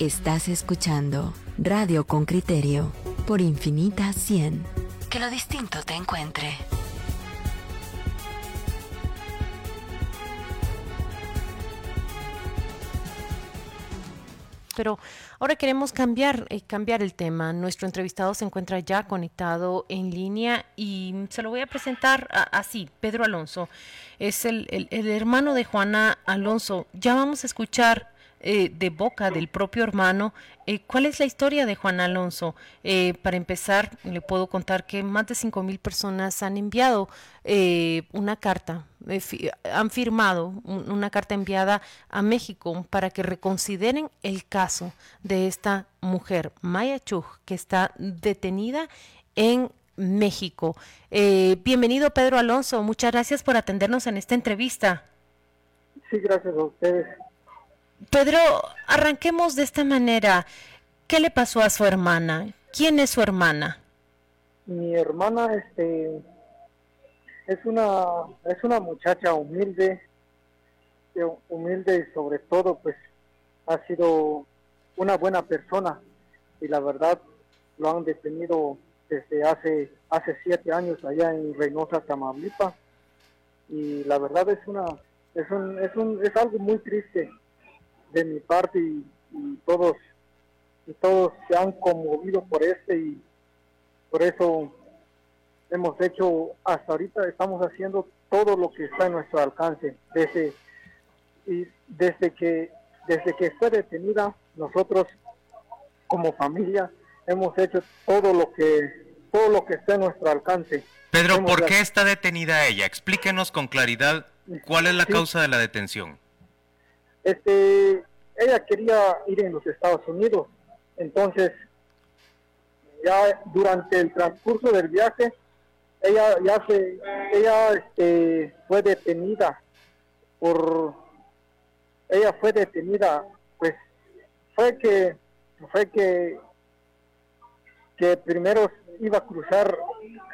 Estás escuchando Radio con Criterio por Infinita 100. Que lo distinto te encuentre. pero ahora queremos cambiar, eh, cambiar el tema. Nuestro entrevistado se encuentra ya conectado en línea y se lo voy a presentar así. Pedro Alonso es el, el hermano de Juana Alonso. Ya vamos a escuchar eh, de boca del propio hermano. Eh, ¿Cuál es la historia de Juan Alonso? Eh, para empezar, le puedo contar que más de cinco mil personas han enviado una carta, han firmado una carta enviada a México para que reconsideren el caso de esta mujer, Maya Chuj, que está detenida en México. bienvenido Pedro Alonso, muchas gracias por atendernos en esta entrevista. Sí, gracias a ustedes. Pedro, arranquemos de esta manera. ¿Qué le pasó a su hermana? ¿Quién es su hermana? Mi hermana este es una es una muchacha humilde, humilde y sobre todo pues ha sido una buena persona y la verdad lo han detenido desde hace hace siete años allá en Reynosa, Tamaulipas y la verdad es una es un, es un es algo muy triste de mi parte y, todos y todos se han conmovido por este y por eso hemos hecho hasta ahorita estamos haciendo todo lo que está en nuestro alcance. Desde y desde que desde que fue detenida nosotros como familia hemos hecho todo lo que todo lo que está en nuestro alcance. Pedro ¿por qué está detenida ella? explíquenos con claridad cuál es la causa de la detención este, ella quería ir en los Estados Unidos, entonces ya durante el transcurso del viaje, ella ya se, ella este, fue detenida por, ella fue detenida, pues fue que, fue que, que primero iba a cruzar,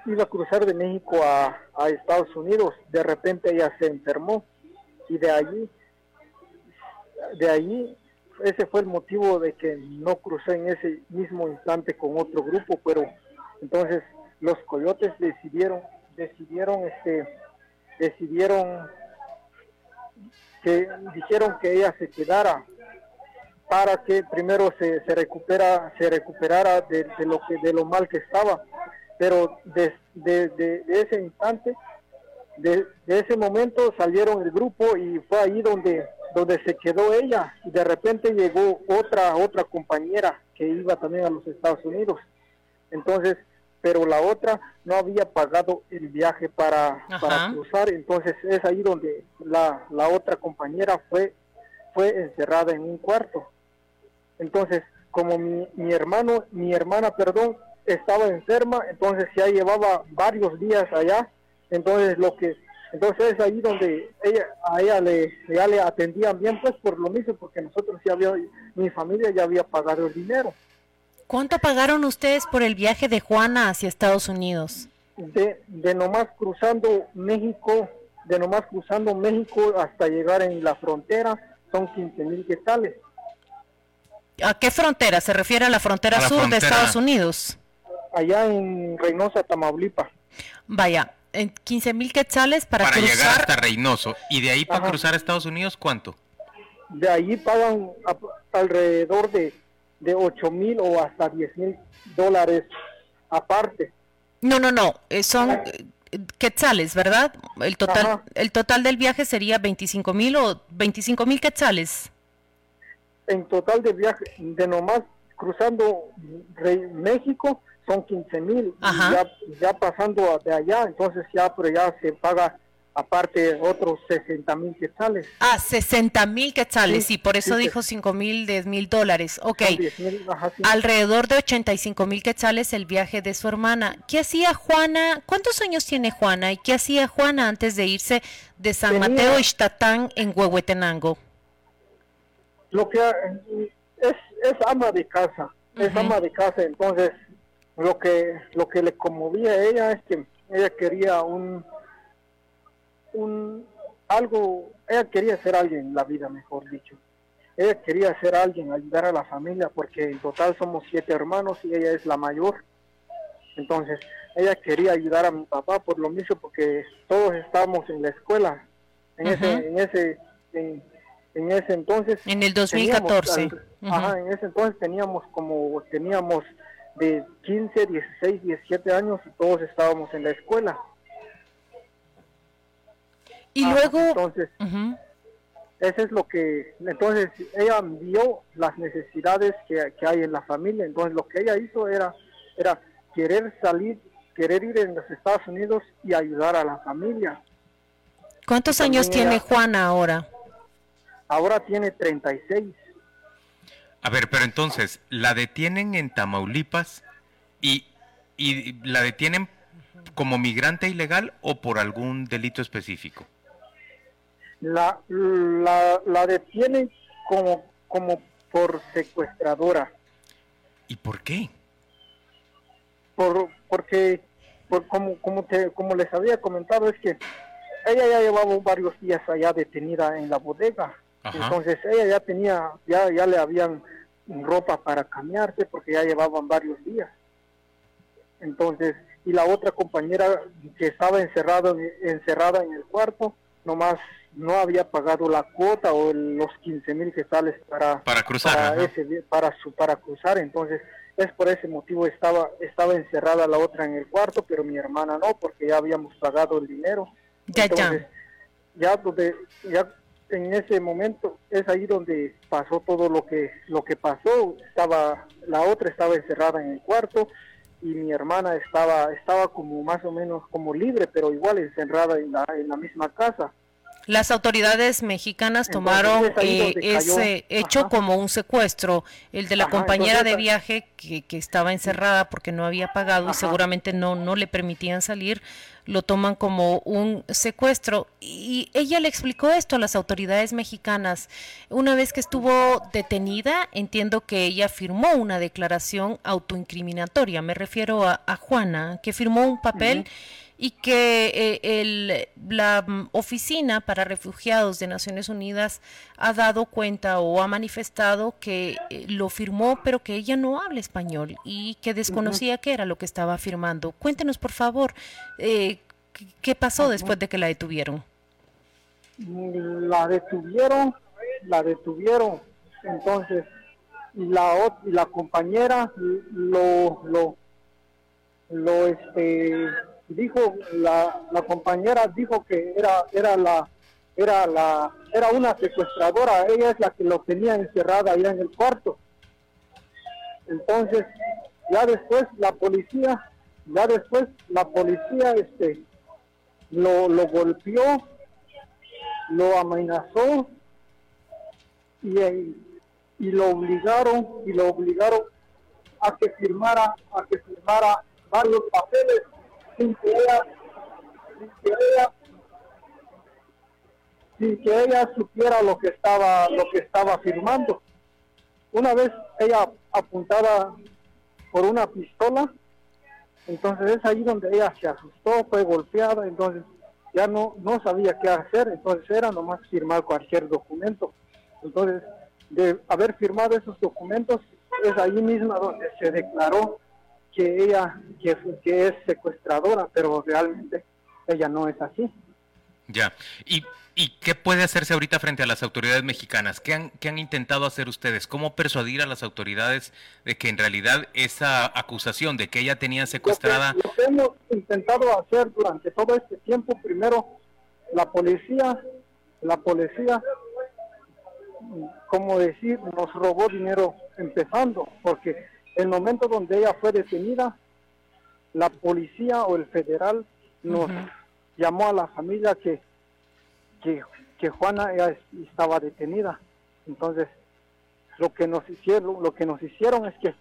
iba a cruzar de México a, a Estados Unidos, de repente ella se enfermó y de allí de ahí ese fue el motivo de que no crucé en ese mismo instante con otro grupo, pero entonces los coyotes decidieron, decidieron, este, decidieron que dijeron que ella se quedara para que primero se, se recupera, se recuperara de, lo que, de lo mal que estaba, pero de, de ese instante, de, ese momento salieron el grupo y fue ahí donde donde se quedó ella y de repente llegó otra otra compañera que iba también a los Estados Unidos. Entonces, pero la otra no había pagado el viaje para, para cruzar, entonces es ahí donde la, la otra compañera fue fue encerrada en un cuarto. Entonces, como mi, mi hermano, mi hermana, perdón, estaba enferma, entonces ya llevaba varios días allá, entonces lo que entonces es ahí donde ella, a ella le, ya le atendían bien, pues por lo mismo, porque nosotros ya había, mi familia ya había pagado el dinero. ¿Cuánto pagaron ustedes por el viaje de Juana hacia Estados Unidos? De, de nomás cruzando México, de nomás cruzando México hasta llegar en la frontera, son 15 mil quetzales. ¿A qué frontera? ¿Se refiere a la frontera sur de Estados Unidos? Allá en Reynosa, Tamaulipas. Vaya, 15 mil quetzales para, para llegar hasta Reynoso. ¿Y de ahí para cruzar a Estados Unidos cuánto? De ahí pagan alrededor de, de 8 mil o hasta 10 mil dólares aparte. No, no, no, eh, son eh, quetzales, ¿verdad? El total, el total del viaje sería 25 mil o 25 mil quetzales. En total de viaje, de nomás cruzando México, son 15 mil, ya, ya pasando de allá, entonces ya, pero ya se paga aparte otros 60 mil quetzales. Ah, 60 mil quetzales, sí, por eso dijo 5 mil, 10 mil dólares. Ok, alrededor de 85 mil quetzales el viaje de su hermana. ¿Qué hacía Juana? ¿Cuántos años tiene Juana? ¿Y qué hacía Juana antes de irse de San Mateo Ixtatán en Huehuetenango? Lo que es, es ama de casa, es ama de casa, entonces lo que lo que le conmovía a ella es que ella quería un un algo ella quería ser alguien en la vida mejor dicho ella quería ser alguien, ayudar a la familia, porque en total somos siete hermanos y ella es la mayor. Entonces, ella quería ayudar a mi papá por lo mismo, porque todos estábamos en la escuela. En ese, en ese, en, ese entonces. En el 2014. Ajá, en ese entonces teníamos como, teníamos de 15, 16, 17 años y todos estábamos en la escuela. Y luego... Entonces, eso es lo que, entonces ella vio las necesidades que, hay en la familia, entonces lo que ella hizo era, era querer salir, querer ir en los Estados Unidos y ayudar a la familia. ¿Cuántos años tiene Juana ahora? Ahora tiene 36. A ver, pero entonces, ¿la detienen en Tamaulipas y, y la detienen como migrante ilegal o por algún delito específico? la, la, la detienen como, como por secuestradora. ¿Y por qué? Por, porque, por, como, como, te, como les había comentado, es que ella ya llevaba varios días allá detenida en la bodega. Entonces ella ya tenía, ya, ya le habían ropa para cambiarse porque ya llevaban varios días. Entonces, y la otra compañera que estaba encerrado, encerrada en el cuarto, nomás no había pagado la cuota o los 15 mil que sales para para cruzar para, ese, para, su, para cruzar. Entonces es por ese motivo estaba estaba encerrada la otra en el cuarto pero mi hermana no porque ya habíamos pagado el dinero. Ya. Entonces, ya donde ya en ese momento es ahí donde pasó todo lo que lo que pasó. Estaba la otra estaba encerrada en el cuarto y mi hermana estaba estaba como más o menos como libre pero igual encerrada en la, en la misma casa. Las autoridades mexicanas tomaron eh, ese hecho como un secuestro, el de la compañera de viaje que, que, estaba encerrada porque no había pagado y seguramente no, no le permitían salir, lo toman como un secuestro. Y ella le explicó esto a las autoridades mexicanas. Una vez que estuvo detenida, entiendo que ella firmó una declaración autoincriminatoria, me refiero a, Juana, que firmó un papel y que eh, el, la mm, Oficina para Refugiados de Naciones Unidas ha dado cuenta o ha manifestado que eh, lo firmó, pero que ella no habla español y que desconocía qué era lo que estaba firmando. Cuéntenos, por favor, eh, ¿qué pasó después de que la detuvieron? La detuvieron, la detuvieron, entonces, y la, la compañera lo, lo, lo, este dijo la, la compañera dijo que era era la era la era una secuestradora ella es la que lo tenía encerrada allá en el cuarto. Entonces ya después la policía ya después la policía este lo, lo golpeó lo amenazó y, y lo obligaron y lo obligaron a que firmara a que firmara varios papeles sin que ella, sin que ella, supiera lo que estaba, lo que estaba firmando. Una vez ella apuntada por una pistola, entonces es ahí donde ella se asustó, fue golpeada, entonces ya no, no sabía qué hacer, entonces era nomás firmar cualquier documento. Entonces, de haber firmado esos documentos, es ahí misma donde se declaró que ella que, es secuestradora, pero realmente ella no es así. Ya. ¿Y, ¿Y qué puede hacerse ahorita frente a las autoridades mexicanas? ¿Qué han, ¿Qué han intentado hacer ustedes? ¿Cómo persuadir a las autoridades de que en realidad esa acusación de que ella tenía secuestrada... Lo que, hemos intentado hacer durante todo este tiempo, primero, la policía, la policía, como decir, nos robó dinero empezando, porque el momento donde ella fue detenida, la policía o el federal nos llamó a la familia que, que, Juana estaba detenida. Entonces, lo que nos hicieron, lo que nos hicieron es que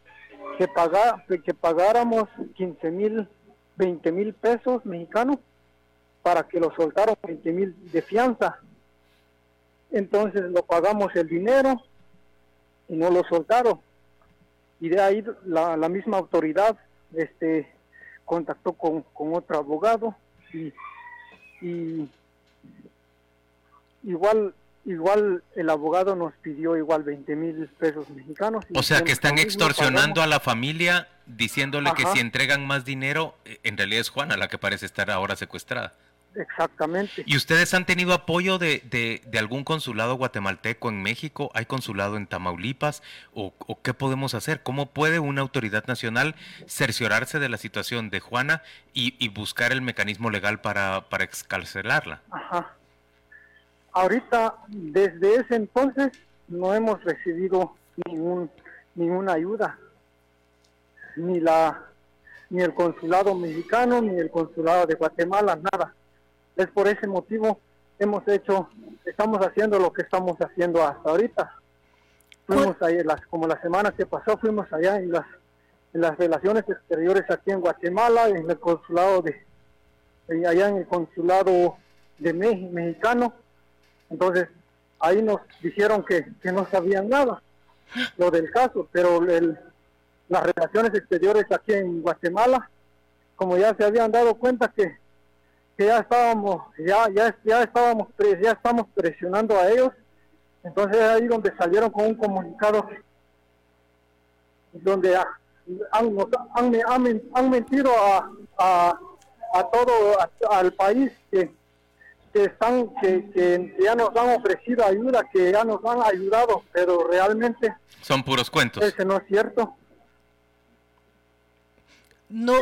que, que pagáramos 15 mil, 20 mil pesos mexicanos para que lo soltaran 20 mil de fianza. Entonces lo pagamos el dinero y no lo soltaron y de ahí la, la misma autoridad este contactó con, con otro abogado y, igual igual el abogado nos pidió igual 20 mil pesos mexicanos. O sea que están extorsionando a la familia diciéndole que si entregan más dinero, eh, en realidad es Juana la que parece estar ahora secuestrada. Exactamente. ¿Y ustedes han tenido apoyo de, de, algún consulado guatemalteco en México? ¿Hay consulado en Tamaulipas? ¿O, qué podemos hacer? ¿Cómo puede una autoridad nacional cerciorarse de la situación de Juana y, y buscar el mecanismo legal para, para excarcelarla? Ajá. Ahorita, desde ese entonces, no hemos recibido ningún, ninguna ayuda. Ni la ni el consulado mexicano, ni el consulado de Guatemala, nada. Es por ese motivo hemos hecho, estamos haciendo lo que estamos haciendo hasta ahorita. Fuimos ahí, las, como la semana que pasó, fuimos allá en las, en las relaciones exteriores aquí en Guatemala, en el consulado de, allá en el consulado de México, mexicano. Entonces, ahí nos dijeron que, que no sabían nada, lo del caso, pero el, las relaciones exteriores aquí en Guatemala, como ya se habían dado cuenta que que ya estábamos, ya, ya, ya estábamos, ya estamos presionando a ellos. Entonces ahí donde salieron con un comunicado donde han, han, han, mentido a, a, a todo al país que, que están que, que, ya nos han ofrecido ayuda, que ya nos han ayudado, pero realmente son puros cuentos. Ese no es cierto. No,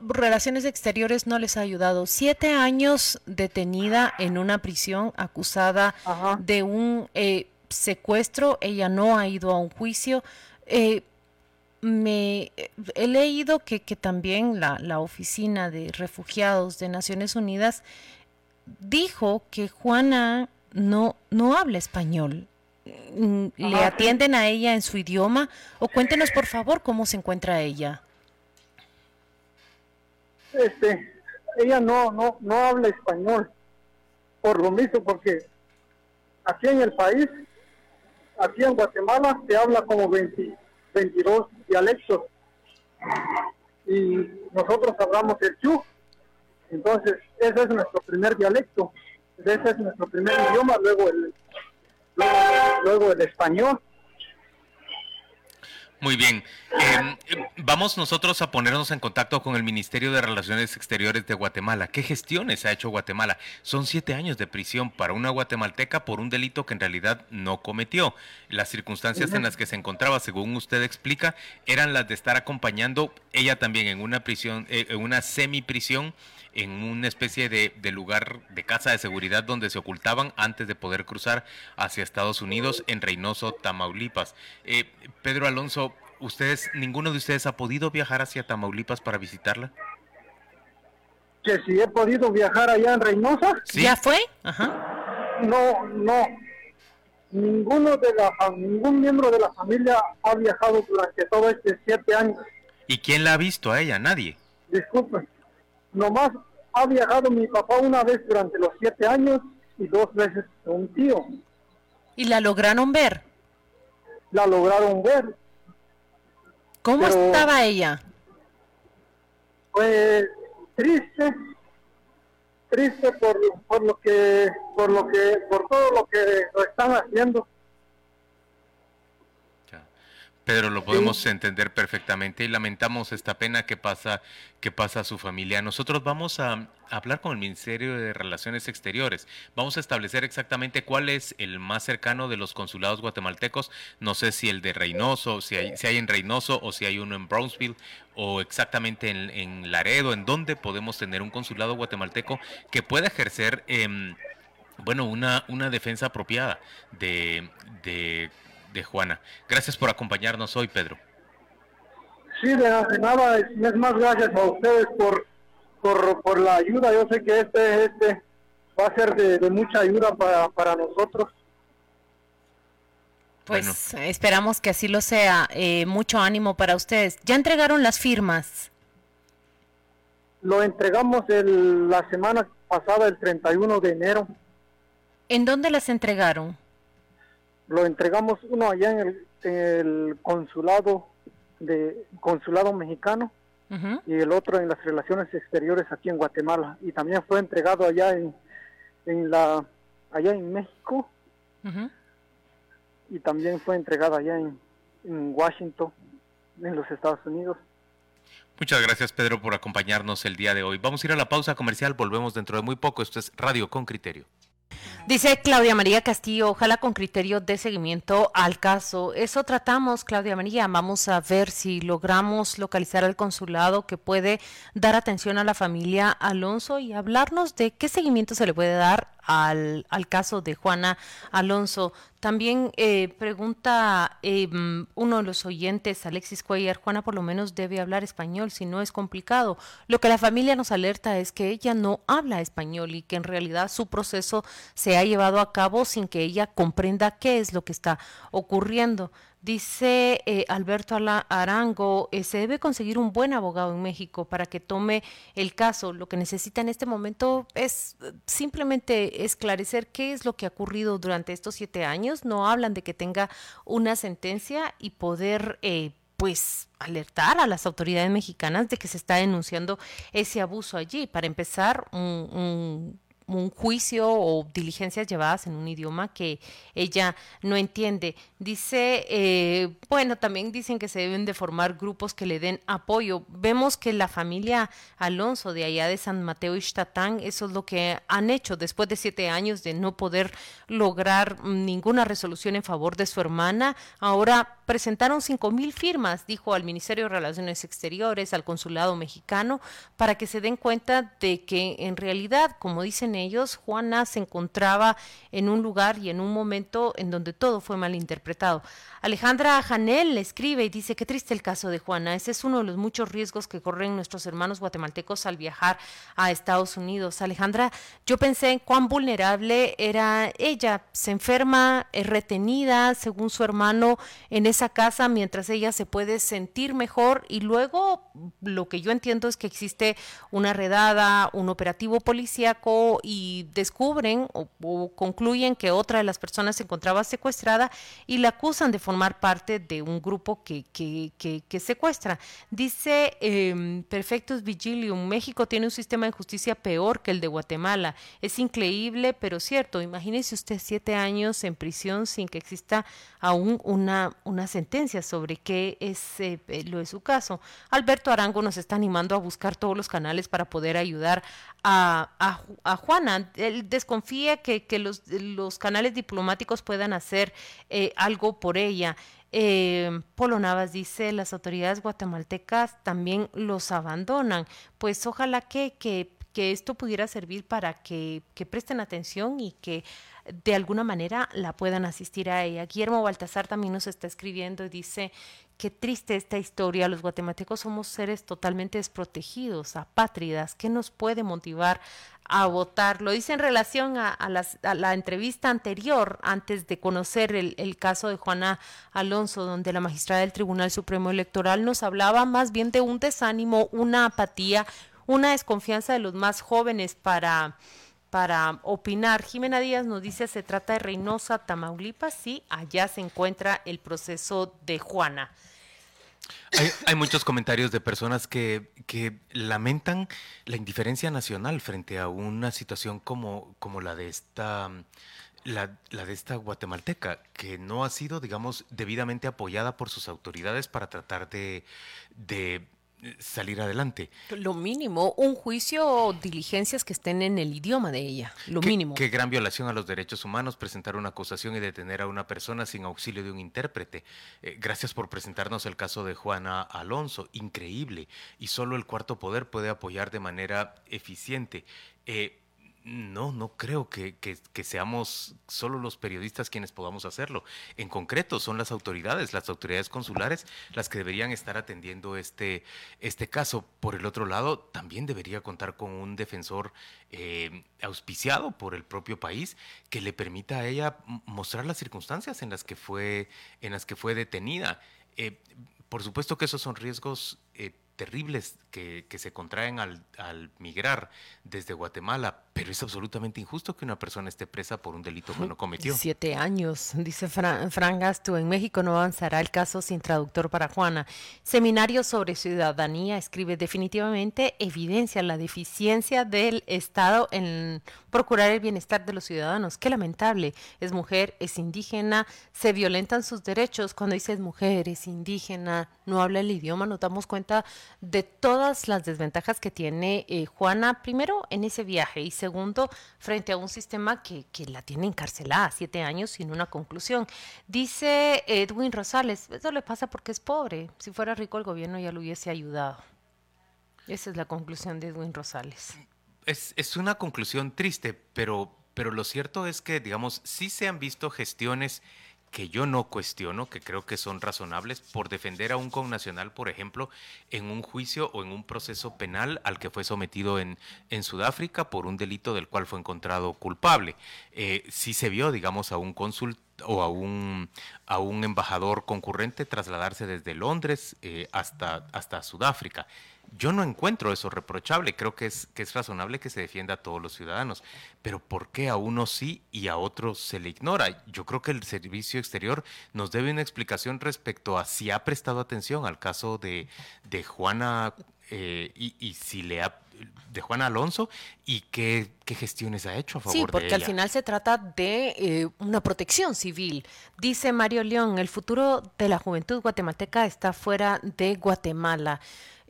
Relaciones Exteriores no les ha ayudado. Siete años detenida en una prisión acusada de un eh, secuestro. Ella no ha ido a un juicio. Eh, me he leído que, que también la, la, Oficina de Refugiados de Naciones Unidas dijo que Juana no, no habla español. Mm, ¿Le atienden a ella en su idioma? O cuéntenos por favor cómo se encuentra ella este, ella no, no, no habla español, por lo mismo, porque aquí en el país, aquí en Guatemala, se habla como 20, 22 dialectos. Y nosotros hablamos el chu. Entonces, ese es nuestro primer dialecto. Ese es nuestro primer idioma, luego el, luego el español. Muy bien. Em, vamos nosotros a ponernos en contacto con el Ministerio de Relaciones Exteriores de Guatemala. ¿Qué gestiones ha hecho Guatemala? Son siete años de prisión para una guatemalteca por un delito que en realidad no cometió. Las circunstancias en las que se encontraba, según usted explica, eran las de estar acompañando ella también en una prisión, eh, en una semi prisión en una especie de, lugar de casa de seguridad donde se ocultaban antes de poder cruzar hacia Estados Unidos en Reynoso, Tamaulipas. Eh, Pedro Alonso, ¿ustedes, ninguno de ustedes ha podido viajar hacia Tamaulipas para visitarla? Que si he podido viajar allá en Reynosa. ¿Ya fue? Ajá. No, no. Ninguno de la, ningún miembro de la familia ha viajado durante todo este siete años. ¿Y quién la ha visto a ella? Nadie. Disculpen nomás ha viajado mi papá una vez durante los siete años y dos veces un tío. ¿Y la lograron ver? La lograron ver. ¿Cómo estaba ella? Pues triste, triste por, por lo que, por lo que, por todo lo que lo están haciendo. Pedro, lo podemos entender perfectamente y lamentamos esta pena que pasa, que pasa a su familia. Nosotros vamos a hablar con el Ministerio de Relaciones Exteriores. Vamos a establecer exactamente cuál es el más cercano de los consulados guatemaltecos. No sé si el de Reynoso, si hay, si hay en Reynoso o si hay uno en Brownsville o exactamente en, Laredo, en donde podemos tener un consulado guatemalteco que pueda ejercer, em, bueno, una, una defensa apropiada de, de de Juana. Gracias por acompañarnos hoy, Pedro. Sí, de, nada, es, más gracias a ustedes por, por, la ayuda. Yo sé que este, este va a ser de, mucha ayuda para, para nosotros. Pues esperamos que así lo sea. Eh, mucho ánimo para ustedes. ¿Ya entregaron las firmas? Lo entregamos el, la semana pasada, el 31 de enero. ¿En dónde las entregaron? Lo entregamos uno allá en el, consulado de consulado mexicano y el otro en las relaciones exteriores aquí en Guatemala y también fue entregado allá en, en la allá en México y también fue entregada allá en, en Washington, en los Estados Unidos. Muchas gracias Pedro por acompañarnos el día de hoy. Vamos a ir a la pausa comercial, volvemos dentro de muy poco. Esto es Radio con Criterio. Dice Claudia María Castillo, ojalá con criterio de seguimiento al caso. Eso tratamos, Claudia María. Vamos a ver si logramos localizar al consulado que puede dar atención a la familia Alonso y hablarnos de qué seguimiento se le puede dar al, al caso de Juana Alonso. También eh, pregunta eh, uno de los oyentes, Alexis Cuellar, Juana por lo menos debe hablar español, si no es complicado. Lo que la familia nos alerta es que ella no habla español y que en realidad su proceso se ha llevado a cabo sin que ella comprenda qué es lo que está ocurriendo. Dice eh, Alberto Arango, eh, se debe conseguir un buen abogado en México para que tome el caso. Lo que necesita en este momento es eh, simplemente esclarecer qué es lo que ha ocurrido durante estos siete años. No hablan de que tenga una sentencia y poder pues alertar a las autoridades mexicanas de que se está denunciando ese abuso allí. Para empezar, un un juicio o diligencias llevadas en un idioma que ella no entiende. Dice, eh, bueno, también dicen que se deben de formar grupos que le den apoyo. Vemos que la familia Alonso de allá de San Mateo y Xtatán, eso es lo que han hecho después de siete años de no poder lograr ninguna resolución en favor de su hermana. Ahora presentaron cinco mil firmas, dijo al Ministerio de Relaciones Exteriores, al Consulado Mexicano, para que se den cuenta de que en realidad, como dicen ellos, Juana se encontraba en un lugar y en un momento en donde todo fue mal interpretado. Alejandra Janel escribe y dice, qué triste el caso de Juana, ese es uno de los muchos riesgos que corren nuestros hermanos guatemaltecos al viajar a Estados Unidos. Alejandra, yo pensé en cuán vulnerable era ella, se enferma, es retenida, según su hermano, en esa casa mientras ella se puede sentir mejor y luego lo que yo entiendo es que existe una redada, un operativo policíaco y descubren o, concluyen que otra de las personas se encontraba secuestrada y la acusan de formar parte de un grupo que, que, que, secuestra. Dice eh, Perfectus Vigilium, México tiene un sistema de justicia peor que el de Guatemala. Es increíble, pero cierto. Imagínese usted siete años en prisión sin que exista aún una, una sentencia sobre qué es eh, lo de su caso. Alberto Arango nos está animando a buscar todos los canales para poder ayudar a, a, a Juana. Él desconfía que, que los, los, canales diplomáticos puedan hacer eh, algo por ella eh, Polo Navas dice, las autoridades guatemaltecas también los abandonan. Pues ojalá que, que, que esto pudiera servir para que, que, presten atención y que de alguna manera la puedan asistir a ella. Guillermo Baltasar también nos está escribiendo y dice, qué triste esta historia, los guatemaltecos somos seres totalmente desprotegidos, apátridas, ¿qué nos puede motivar a votar. Lo dice en relación a, la entrevista anterior, antes de conocer el, el, caso de Juana Alonso, donde la magistrada del Tribunal Supremo Electoral nos hablaba más bien de un desánimo, una apatía, una desconfianza de los más jóvenes para para opinar. Jimena Díaz nos dice, se trata de Reynosa, Tamaulipas, sí, allá se encuentra el proceso de Juana. Hay, muchos comentarios de personas que, que, lamentan la indiferencia nacional frente a una situación como, como la de esta la, la, de esta guatemalteca, que no ha sido, digamos, debidamente apoyada por sus autoridades para tratar de, de salir adelante. Lo mínimo, un juicio o diligencias que estén en el idioma de ella, lo mínimo. Qué gran violación a los derechos humanos presentar una acusación y detener a una persona sin auxilio de un intérprete. Eh, gracias por presentarnos el caso de Juana Alonso, increíble. Y solo el cuarto poder puede apoyar de manera eficiente. Eh, no, no creo que, seamos solo los periodistas quienes podamos hacerlo. En concreto, son las autoridades, las autoridades consulares, las que deberían estar atendiendo este, este caso. Por el otro lado, también debería contar con un defensor eh, auspiciado por el propio país que le permita a ella mostrar las circunstancias en las que fue, en las que fue detenida. Eh, por supuesto que esos son riesgos. Eh, terribles que, se contraen al, migrar desde Guatemala, pero es absolutamente injusto que una persona esté presa por un delito que no cometió. Siete años, dice Fran, Fran. En México no avanzará el caso sin traductor para Juana. Seminario sobre ciudadanía escribe definitivamente evidencia la deficiencia del Estado en procurar el bienestar de los ciudadanos. Qué lamentable. Es mujer, es indígena, se violentan sus derechos. Cuando dices mujer, es indígena, no habla el idioma, nos damos cuenta de todas las desventajas que tiene eh, Juana, primero en ese viaje y segundo frente a un sistema que, que la tiene encarcelada siete años sin una conclusión. Dice Edwin Rosales, eso le pasa porque es pobre. Si fuera rico el gobierno ya lo hubiese ayudado. Esa es la conclusión de Edwin Rosales. Es, es una conclusión triste, pero, pero lo cierto es que, digamos, sí se han visto gestiones que yo no cuestiono, que creo que son razonables, por defender a un connacional, por ejemplo, en un juicio o en un proceso penal al que fue sometido en, Sudáfrica por un delito del cual fue encontrado culpable. Eh, sí se vio, digamos, a un cónsul o a un, embajador concurrente trasladarse desde Londres eh, hasta Sudáfrica. Yo no encuentro eso reprochable, creo que es, que es razonable que se defienda a todos los ciudadanos, pero ¿por qué a unos sí y a otros se le ignora? Yo creo que el Servicio Exterior nos debe una explicación respecto a si ha prestado atención al caso de, de Juana eh, y si le ha de Juan Alonso y qué, qué, gestiones ha hecho a favor de Sí, porque al final se trata de eh, una protección civil. Dice Mario León, el futuro de la juventud guatemalteca está fuera de Guatemala.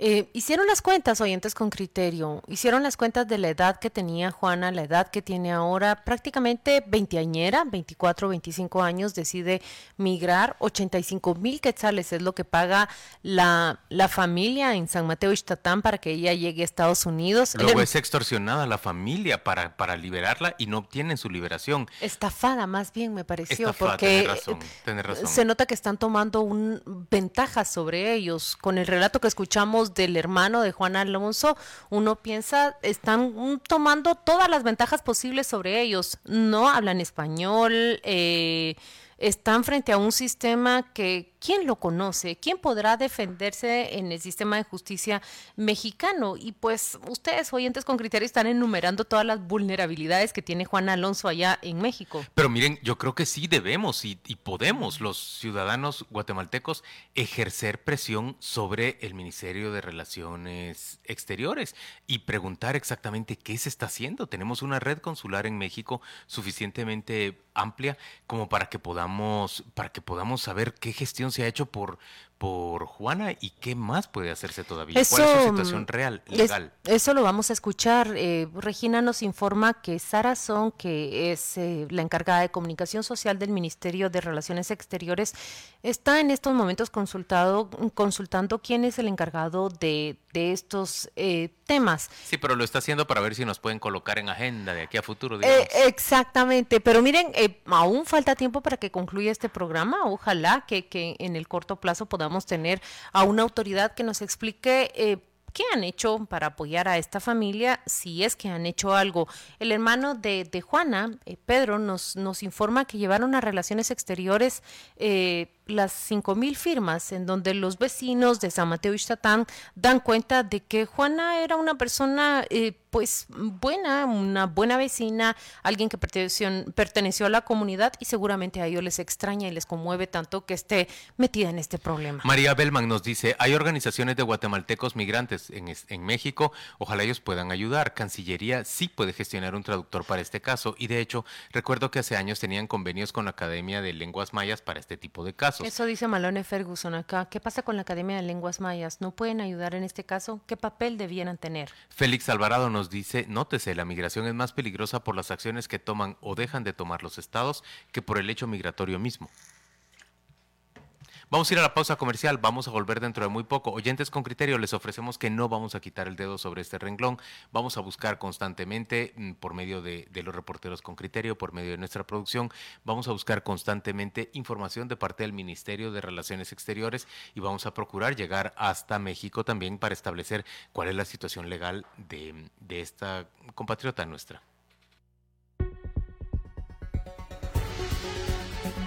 Eh, hicieron las cuentas, oyentes con criterio, hicieron las cuentas de la edad que tenía Juana, la edad que tiene ahora, prácticamente veinteañera, 24, 25 años, decide migrar, 85 mil quetzales es lo que paga la, la familia en San Mateo Ixtatán para que ella llegue a Estados Unidos. Luego es extorsionada la familia para, para liberarla y no obtienen su liberación. Estafada más bien me pareció, porque se nota que están tomando un, ventaja sobre ellos. Con el relato que escuchamos del hermano de Juan Alonso, uno piensa, están tomando todas las ventajas posibles sobre ellos. No hablan español, eh, están frente a un sistema que ¿quién lo conoce? ¿Quién podrá defenderse en el sistema de justicia mexicano? Y pues ustedes, oyentes con criterio, están enumerando todas las vulnerabilidades que tiene Juan Alonso allá en México. Pero miren, yo creo que sí debemos y, podemos los ciudadanos guatemaltecos ejercer presión sobre el Ministerio de Relaciones Exteriores y preguntar exactamente qué se está haciendo. Tenemos una red consular en México suficientemente amplia como para que podamos para que podamos saber qué gestión se ha hecho por, por Juana y qué más puede hacerse todavía. ¿Cuál es su situación real, legal? eso lo vamos a escuchar. Eh, Regina nos informa que Sara Son, que es eh, la encargada de comunicación social del Ministerio de Relaciones Exteriores, está en estos momentos consultado, consultando quién es el encargado de, de estos eh, temas. Sí, pero lo está haciendo para ver si nos pueden colocar en agenda de aquí a futuro. exactamente, pero miren, aún falta tiempo para que concluya este programa. Ojalá que, que en el corto plazo podamos tener a una autoridad que nos explique eh, qué han hecho para apoyar a esta familia, si es que han hecho algo. El hermano de, de Juana, eh, Pedro, nos, nos informa que llevaron a Relaciones Exteriores eh, las 5.000 firmas en donde los vecinos de San Mateo Ixtatán dan cuenta de que Juana era una persona eh, pues buena, una buena vecina, alguien que perteneció, perteneció a la comunidad y seguramente a ellos les extraña y les conmueve tanto que esté metida en este problema. María Belman nos dice, hay organizaciones de guatemaltecos migrantes en, en México, ojalá ellos puedan ayudar. Cancillería sí puede gestionar un traductor para este caso y de hecho recuerdo que hace años tenían convenios con la Academia de Lenguas Mayas para este tipo de casos. Eso dice Malone Ferguson acá. ¿Qué pasa con la Academia de Lenguas Mayas? ¿No pueden ayudar en este caso? ¿Qué papel debieran tener? Félix Alvarado nos dice, nótese, la migración es más peligrosa por las acciones que toman o dejan de tomar los estados que por el hecho migratorio mismo. Vamos a ir a la pausa comercial, vamos a volver dentro de muy poco. Oyentes con criterio, les ofrecemos que no vamos a quitar el dedo sobre este renglón, vamos a buscar constantemente mm, por medio de, los reporteros con criterio, por medio de nuestra producción, vamos a buscar constantemente información de parte del Ministerio de Relaciones Exteriores y vamos a procurar llegar hasta México también para establecer cuál es la situación legal de, de esta compatriota nuestra.